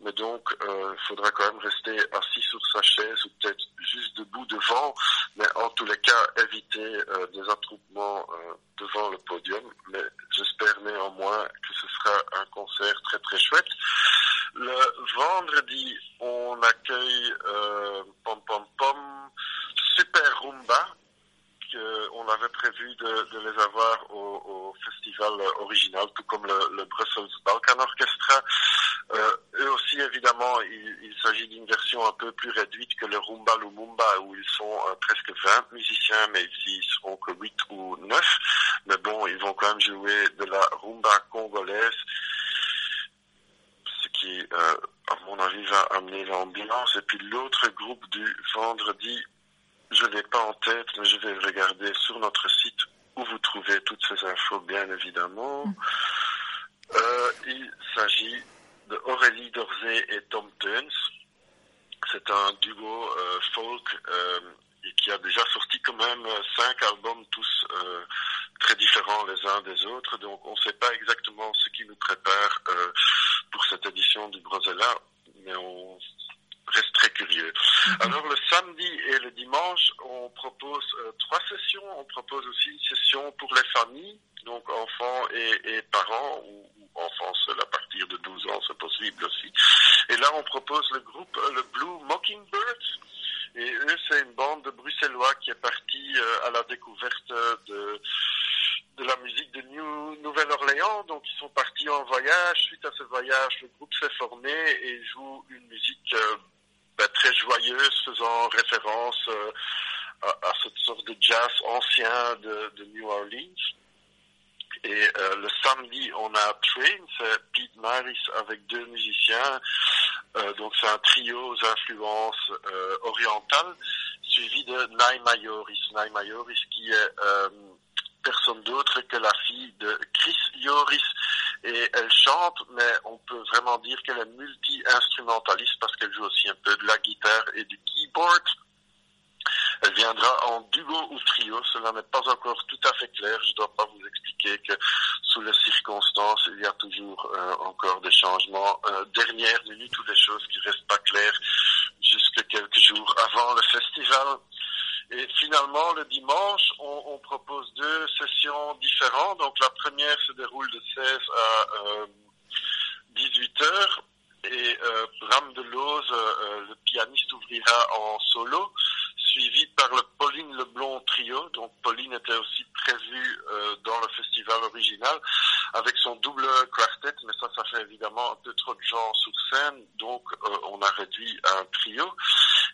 S8: mais donc euh, il faudra quand même rester assis sur sa chaise ou peut-être juste debout devant, mais en tous les cas éviter euh, des attroupements euh, devant le podium. Mais j'espère néanmoins que ce sera un concert très très chouette. Le vendredi, on accueille euh, pom pom pom Super Rumba que on avait prévu de, de les avoir au, au festival original, tout comme le, le Brussels Balkan Orchestra. Euh, eux aussi ici, évidemment, il, il s'agit d'une version un peu plus réduite que le Rumba Lumumba, où ils sont euh, presque 20 musiciens, mais ici, ils seront que 8 ou 9. Mais bon, ils vont quand même jouer de la rumba congolaise, ce qui, euh, à mon avis, va amener l'ambiance. Et puis l'autre groupe du vendredi, je l'ai pas en tête, mais je vais regarder sur notre site où vous trouvez toutes ces infos, bien évidemment. Euh, il s'agit de Aurélie Dorzé et Tom Tuns. C'est un duo euh, folk euh, et qui a déjà sorti quand même euh, cinq albums, tous euh, très différents les uns des autres. Donc on ne sait pas exactement ce qui nous prépare euh, pour cette édition du Brosella, mais on reste très curieux. Alors le samedi et le dimanche, on propose euh, trois sessions. On propose aussi une session pour les familles, donc enfants et, et parents, ou, ou enfants seuls à partir de 12 ans, c'est possible aussi. Et là, on propose le groupe euh, le Blue Mockingbirds. Et eux, c'est une bande de Bruxellois qui est partie euh, à la découverte euh, de de la musique de New- Nouvelle-Orléans. Donc, ils sont partis en Suite à ce voyage, le groupe s'est formé et joue une musique euh, ben, très joyeuse, faisant référence euh, à, à cette sorte de jazz ancien de, New Orleans. Et euh, le samedi, on a Train, c'est Pete Maris avec deux musiciens. Donc c'est un trio aux influences orientales, suivi de Nai Mayoris. Nai Mayoris qui est personne d'autre que la fille de Chris Yoris. Et elle chante, mais on peut vraiment dire qu'elle est multi-instrumentaliste parce qu'elle joue aussi un peu de la guitare et du keyboard. Elle viendra en duo ou trio, cela n'est pas encore tout à fait clair. Je ne dois pas vous expliquer que sous les circonstances, il y a toujours euh, encore des changements euh, dernière minute ou des choses qui restent pas claires jusque quelques jours avant le festival. Et finalement, le dimanche, on, on propose deux sessions différentes. Donc la première se déroule de 16 à euh, 18 heures et euh, Bram Delose, euh, le pianiste, ouvrira en solo, suivi par le Pauline Leblond Trio. Donc Pauline était aussi prévue euh, dans le festival original avec son double quartet, mais ça, ça fait évidemment un peu trop de gens sur scène, donc euh, on a réduit à un trio.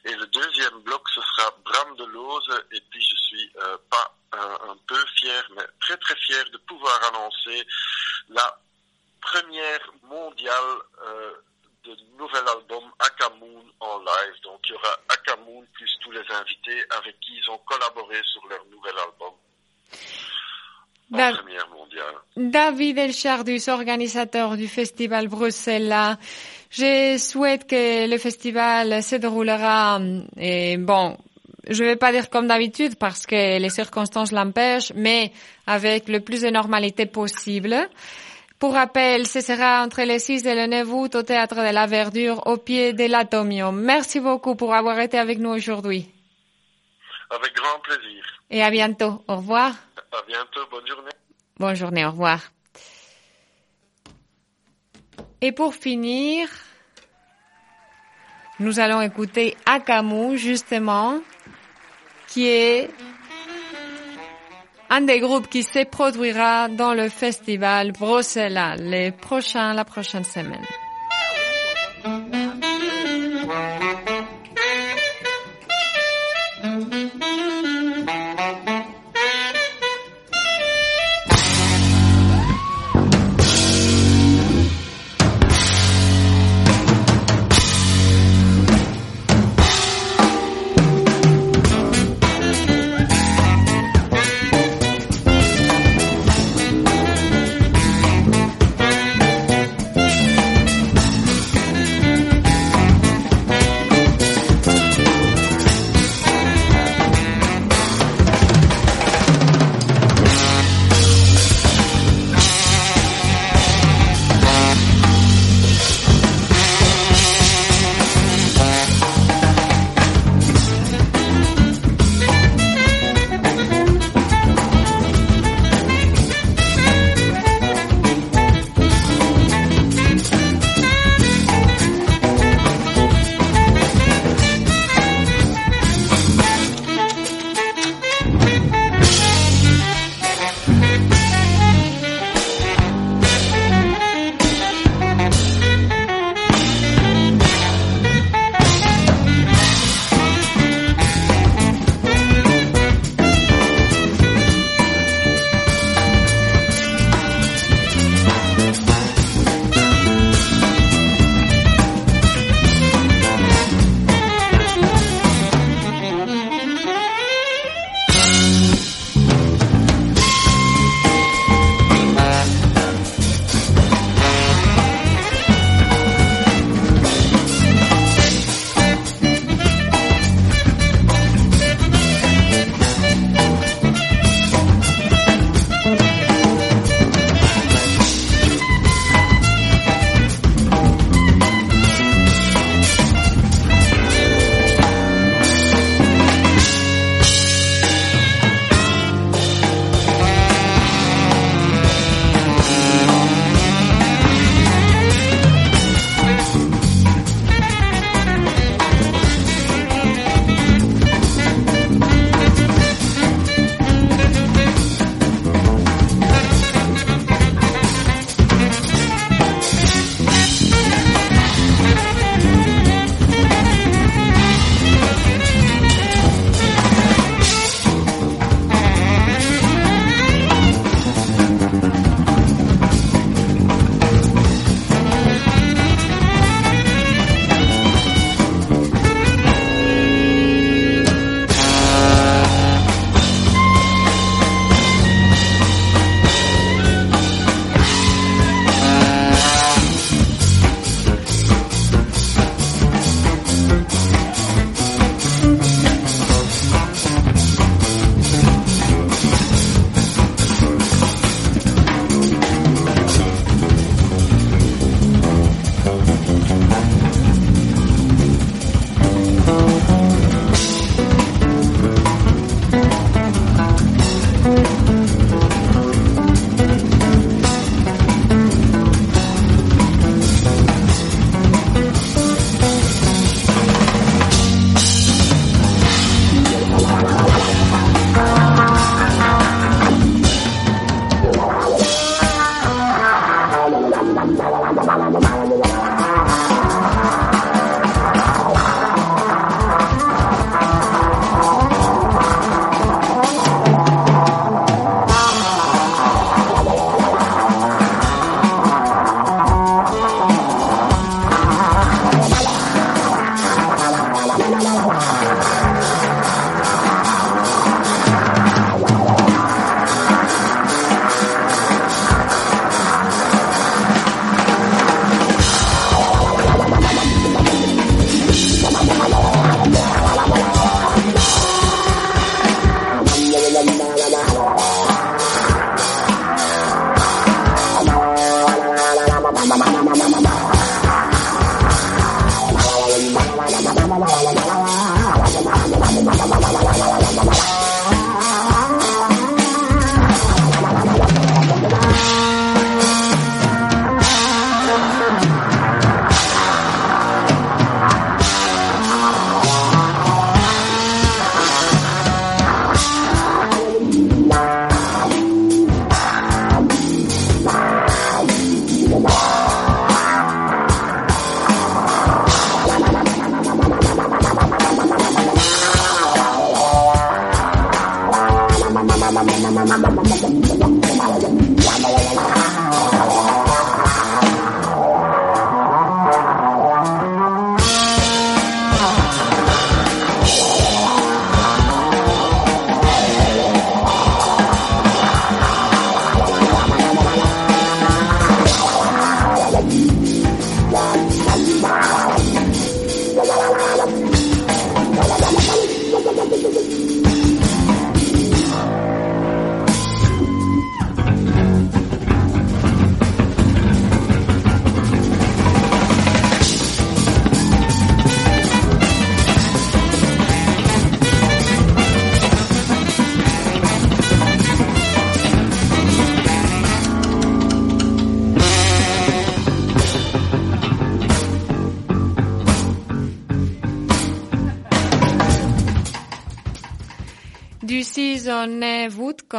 S8: Et le deuxième bloc, ce sera Bram Delose, et puis je suis euh, pas un, un peu fier, mais très très fier de pouvoir annoncer la première mondiale euh, de nouvel album Akamoon en live. Donc il y aura Akamoon plus tous les invités avec qui ils ont collaboré sur leur nouvel album en
S3: Dav-
S8: première mondiale.
S3: David Elchardus, organisateur du festival Bruxelles. Je souhaite que le festival se déroulera, et bon, je vais pas dire comme d'habitude parce que les circonstances l'empêchent, mais avec le plus de normalité possible. Pour rappel, ce sera entre le 6 et le 9 août au Théâtre de la Verdure, au pied de l'Atomium. Merci beaucoup pour avoir été avec nous aujourd'hui.
S8: Avec grand plaisir.
S3: Et à bientôt. Au revoir.
S8: À bientôt. Bonne journée.
S3: Bonne journée, au revoir. Et pour finir, nous allons écouter Akamu, justement, qui est un des groupes qui se produira dans le festival Bruxelles les prochains, la prochaine semaine.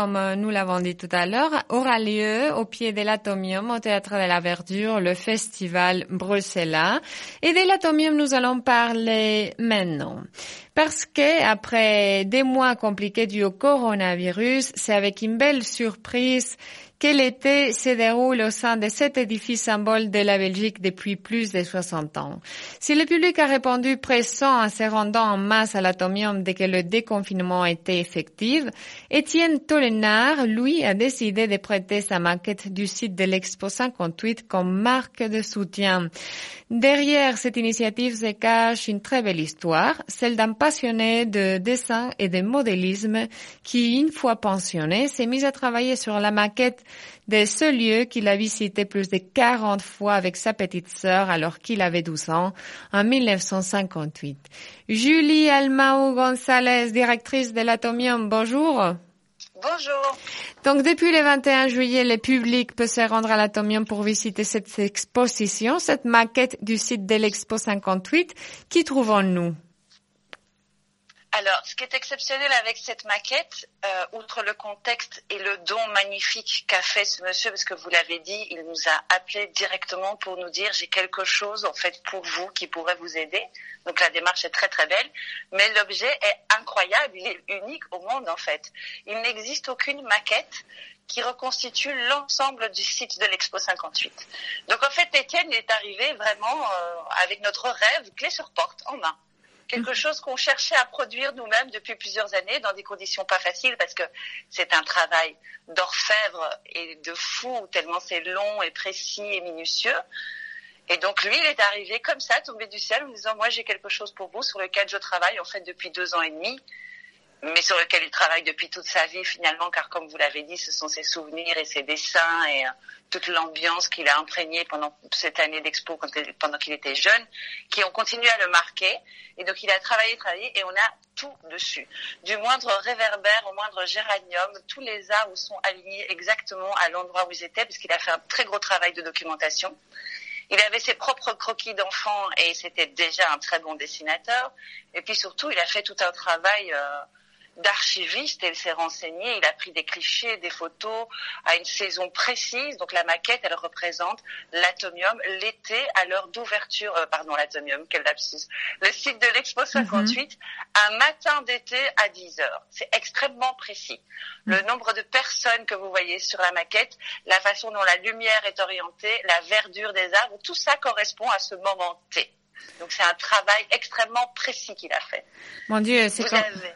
S3: Comme nous l'avons dit tout à l'heure, aura lieu au pied de l'Atomium, au Théâtre de la Verdure, le festival Bruxelles. Et de l'Atomium, nous allons parler maintenant. Parce que, après des mois compliqués dus au coronavirus, c'est avec une belle surprise que l'été se déroule au sein de cet édifice symbole de la Belgique depuis plus de 60 ans? Si le public a répondu pressant en se rendant en masse à l'atomium dès que le déconfinement était effectif, Étienne Tolenard, lui, a décidé de prêter sa maquette du site de l'Expo 58 comme marque de soutien. Derrière cette initiative se cache une très belle histoire, celle d'un passionné de dessin et de modélisme qui, une fois pensionné, s'est mis à travailler sur la maquette de ce lieu qu'il a visité plus de 40 fois avec sa petite sœur alors qu'il avait 12 ans en 1958. Julie Almao González, directrice de l'Atomium, bonjour.
S9: Bonjour.
S3: Donc depuis le 21 juillet, le public peut se rendre à l'Atomium pour visiter cette exposition, cette maquette du site de l'Expo 58. Qui trouvons-nous?
S9: Alors, ce qui est exceptionnel avec cette maquette, euh, outre le contexte et le don magnifique qu'a fait ce monsieur, parce que vous l'avez dit, il nous a appelé directement pour nous dire j'ai quelque chose en fait pour vous qui pourrait vous aider. Donc la démarche est très très belle, mais l'objet est incroyable, il est unique au monde en fait. Il n'existe aucune maquette qui reconstitue l'ensemble du site de l'Expo 58. Donc en fait, Étienne est arrivé vraiment euh, avec notre rêve clé sur porte en main quelque chose qu'on cherchait à produire nous-mêmes depuis plusieurs années dans des conditions pas faciles parce que c'est un travail d'orfèvre et de fou tellement c'est long et précis et minutieux. Et donc lui, il est arrivé comme ça, tombé du ciel, en me disant moi j'ai quelque chose pour vous sur lequel je travaille en fait depuis deux ans et demi mais sur lequel il travaille depuis toute sa vie finalement, car comme vous l'avez dit, ce sont ses souvenirs et ses dessins et euh, toute l'ambiance qu'il a imprégnée pendant cette année d'expo pendant qu'il était jeune, qui ont continué à le marquer. Et donc il a travaillé, travaillé, et on a tout dessus. Du moindre réverbère au moindre géranium, tous les arbres sont alignés exactement à l'endroit où ils étaient, puisqu'il a fait un très gros travail de documentation. Il avait ses propres croquis d'enfants et c'était déjà un très bon dessinateur. Et puis surtout, il a fait tout un travail... Euh, d'archiviste et il s'est renseigné, il a pris des clichés, des photos à une saison précise. Donc la maquette, elle représente l'atomium l'été à l'heure d'ouverture, euh, pardon, l'atomium, quel lapsus, le site de l'Expo 58, un matin d'été à 10 heures. C'est extrêmement précis. Le nombre de personnes que vous voyez sur la maquette, la façon dont la lumière est orientée, la verdure des arbres, tout ça correspond à ce moment T. Donc c'est un travail extrêmement précis qu'il a fait.
S3: Mon Dieu, c'est
S9: Vous
S3: comme...
S9: avez-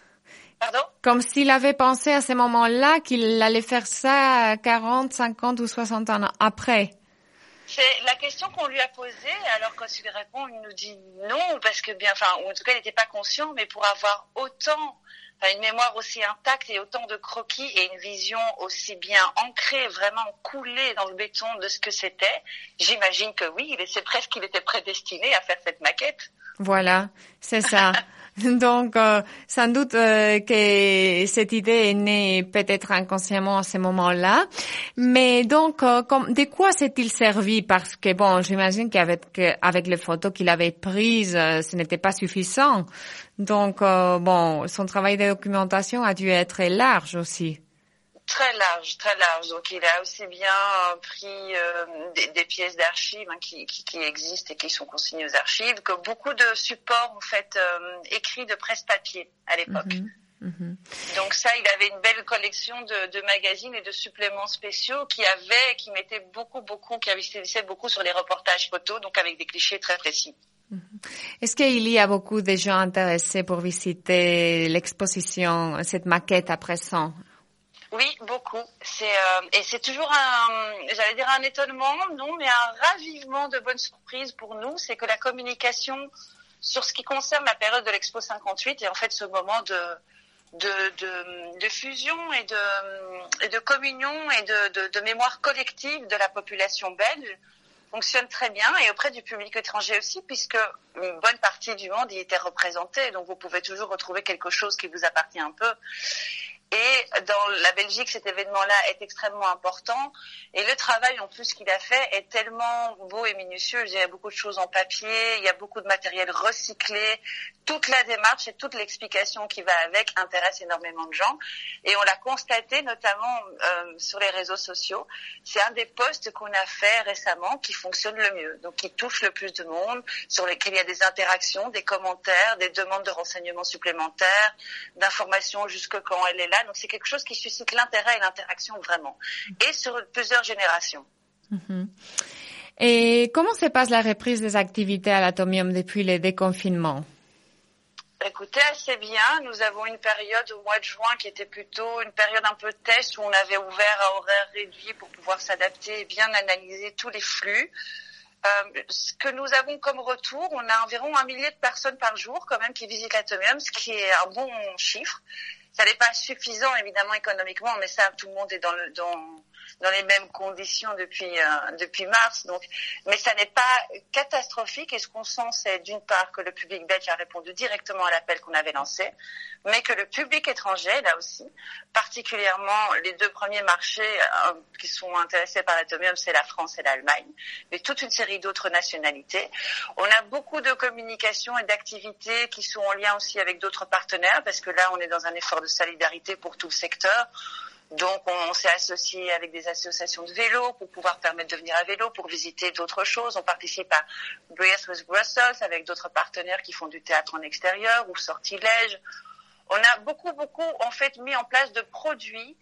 S9: Pardon?
S3: Comme s'il avait pensé à ce moment-là qu'il allait faire ça 40, 50 ou 60 ans après.
S9: C'est la question qu'on lui a posée, alors quand il répond, il nous dit non, parce que bien, enfin, ou en tout cas, il n'était pas conscient, mais pour avoir autant, enfin, une mémoire aussi intacte et autant de croquis et une vision aussi bien ancrée, vraiment coulée dans le béton de ce que c'était, j'imagine que oui, c'est presque qu'il était prédestiné à faire cette maquette.
S3: Voilà, c'est ça. Donc, euh, sans doute euh, que cette idée est née peut-être inconsciemment à ce moment-là. Mais donc, euh, de quoi s'est-il servi? Parce que, bon, j'imagine qu'avec avec les photos qu'il avait prises, ce n'était pas suffisant. Donc, bon, son travail de documentation a dû être large aussi.
S9: Très large, très large. Donc il a aussi bien pris euh, des, pièces d'archives hein, qui, qui, existent et qui sont consignées aux archives que beaucoup de supports en fait euh, écrits de presse-papier à l'époque. Mhm, mhm. Donc ça, il avait une belle collection de, de, magazines et de suppléments spéciaux qui avaient, qui mettaient beaucoup, beaucoup, qui investissaient beaucoup sur les reportages photos, donc avec des clichés très précis.
S3: Mhm. Est-ce qu'il y a beaucoup de gens intéressés pour visiter l'exposition, cette maquette à présent?
S9: Oui, beaucoup. Euh, et c'est toujours un, j'allais dire un étonnement, non, mais un ravivement de bonnes surprises pour nous, c'est que la communication sur ce qui concerne la période de l'Expo 58 et en fait ce moment de de, de, fusion et de, de communion et de, de mémoire collective de la population belge. Fonctionne très bien et auprès du public étranger aussi puisque une bonne partie du monde y était représentée. Donc vous pouvez toujours retrouver quelque chose qui vous appartient un peu et dans la Belgique, cet événement-là est extrêmement important. Et le travail en plus qu'il a fait est tellement beau et minutieux. Il y a beaucoup de choses en papier, il y a beaucoup de matériel recyclé. Toute la démarche et toute l'explication qui va avec intéresse énormément de gens. Et on l'a constaté notamment euh, sur les réseaux sociaux. C'est un des posts qu'on a fait récemment qui fonctionne le mieux, donc qui touche le plus de monde, sur lesquels il y a des interactions, des commentaires, des demandes de renseignements supplémentaires, d'informations jusque quand elle est là donc c'est quelque chose qui suscite l'intérêt et l'interaction vraiment, et sur plusieurs générations.
S3: Mhm. Et comment se passe la reprise des activités à l'Atomium depuis le déconfinement
S9: Écoutez, assez bien. Nous avons une période au mois de juin qui était plutôt une période un peu test où on avait ouvert à horaire réduit pour pouvoir s'adapter et bien analyser tous les flux. Euh, ce que nous avons comme retour, on a environ un millier de personnes par jour quand même qui visitent l'Atomium, ce qui est un bon chiffre. Ça n'est pas suffisant évidemment économiquement, mais ça tout le monde est dans le dans dans les mêmes conditions depuis euh, depuis mars. Donc, mais ça n'est pas catastrophique. Et ce qu'on sent, c'est d'une part que le public belge a répondu directement à l'appel qu'on avait lancé, mais que le public étranger, là aussi, particulièrement les deux premiers marchés euh, qui sont intéressés par l'atomium, c'est la France et l'Allemagne, mais toute une série d'autres nationalités. On a beaucoup de communication et d'activités qui sont en lien aussi avec d'autres partenaires, parce que là, on est dans un effort de solidarité pour tout le secteur. Donc, on, s'est associé avec des associations de vélo pour pouvoir permettre de venir à vélo, pour visiter d'autres choses. On participe à Breathe with Brussels avec d'autres partenaires qui font du théâtre en extérieur ou sortilège. On a beaucoup, beaucoup, en fait, mis en place de produits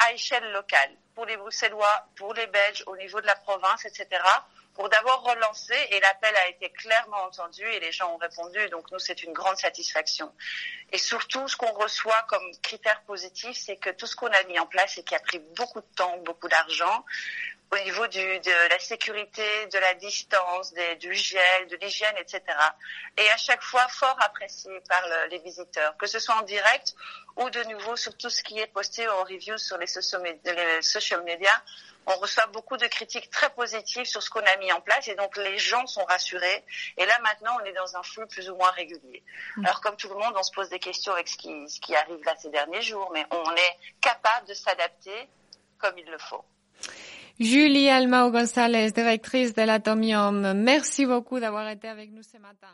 S9: à échelle locale pour les Bruxellois, pour les Belges, au niveau de la province, etc pour d'abord relancer et l'appel a été clairement entendu et les gens ont répondu. Donc nous, c'est une grande satisfaction. Et surtout, ce qu'on reçoit comme critère positif, c'est que tout ce qu'on a mis en place et qui a pris beaucoup de temps, beaucoup d'argent, au niveau du, de la sécurité, de la distance, des, du gel, de l'hygiène, etc. Et à chaque fois fort apprécié par les visiteurs, que ce soit en direct ou de nouveau sur tout ce qui est posté en review sur les social media on reçoit beaucoup de critiques très positives sur ce qu'on a mis en place et donc les gens sont rassurés. Et là maintenant, on est dans un flux plus ou moins régulier. Mm. Alors comme tout le monde, on se pose des questions avec ce qui, ce qui arrive là ces derniers jours, mais on est capable de s'adapter comme il le faut.
S3: Julie Almao González, directrice de l'Atomium, merci beaucoup d'avoir été avec nous ce matin.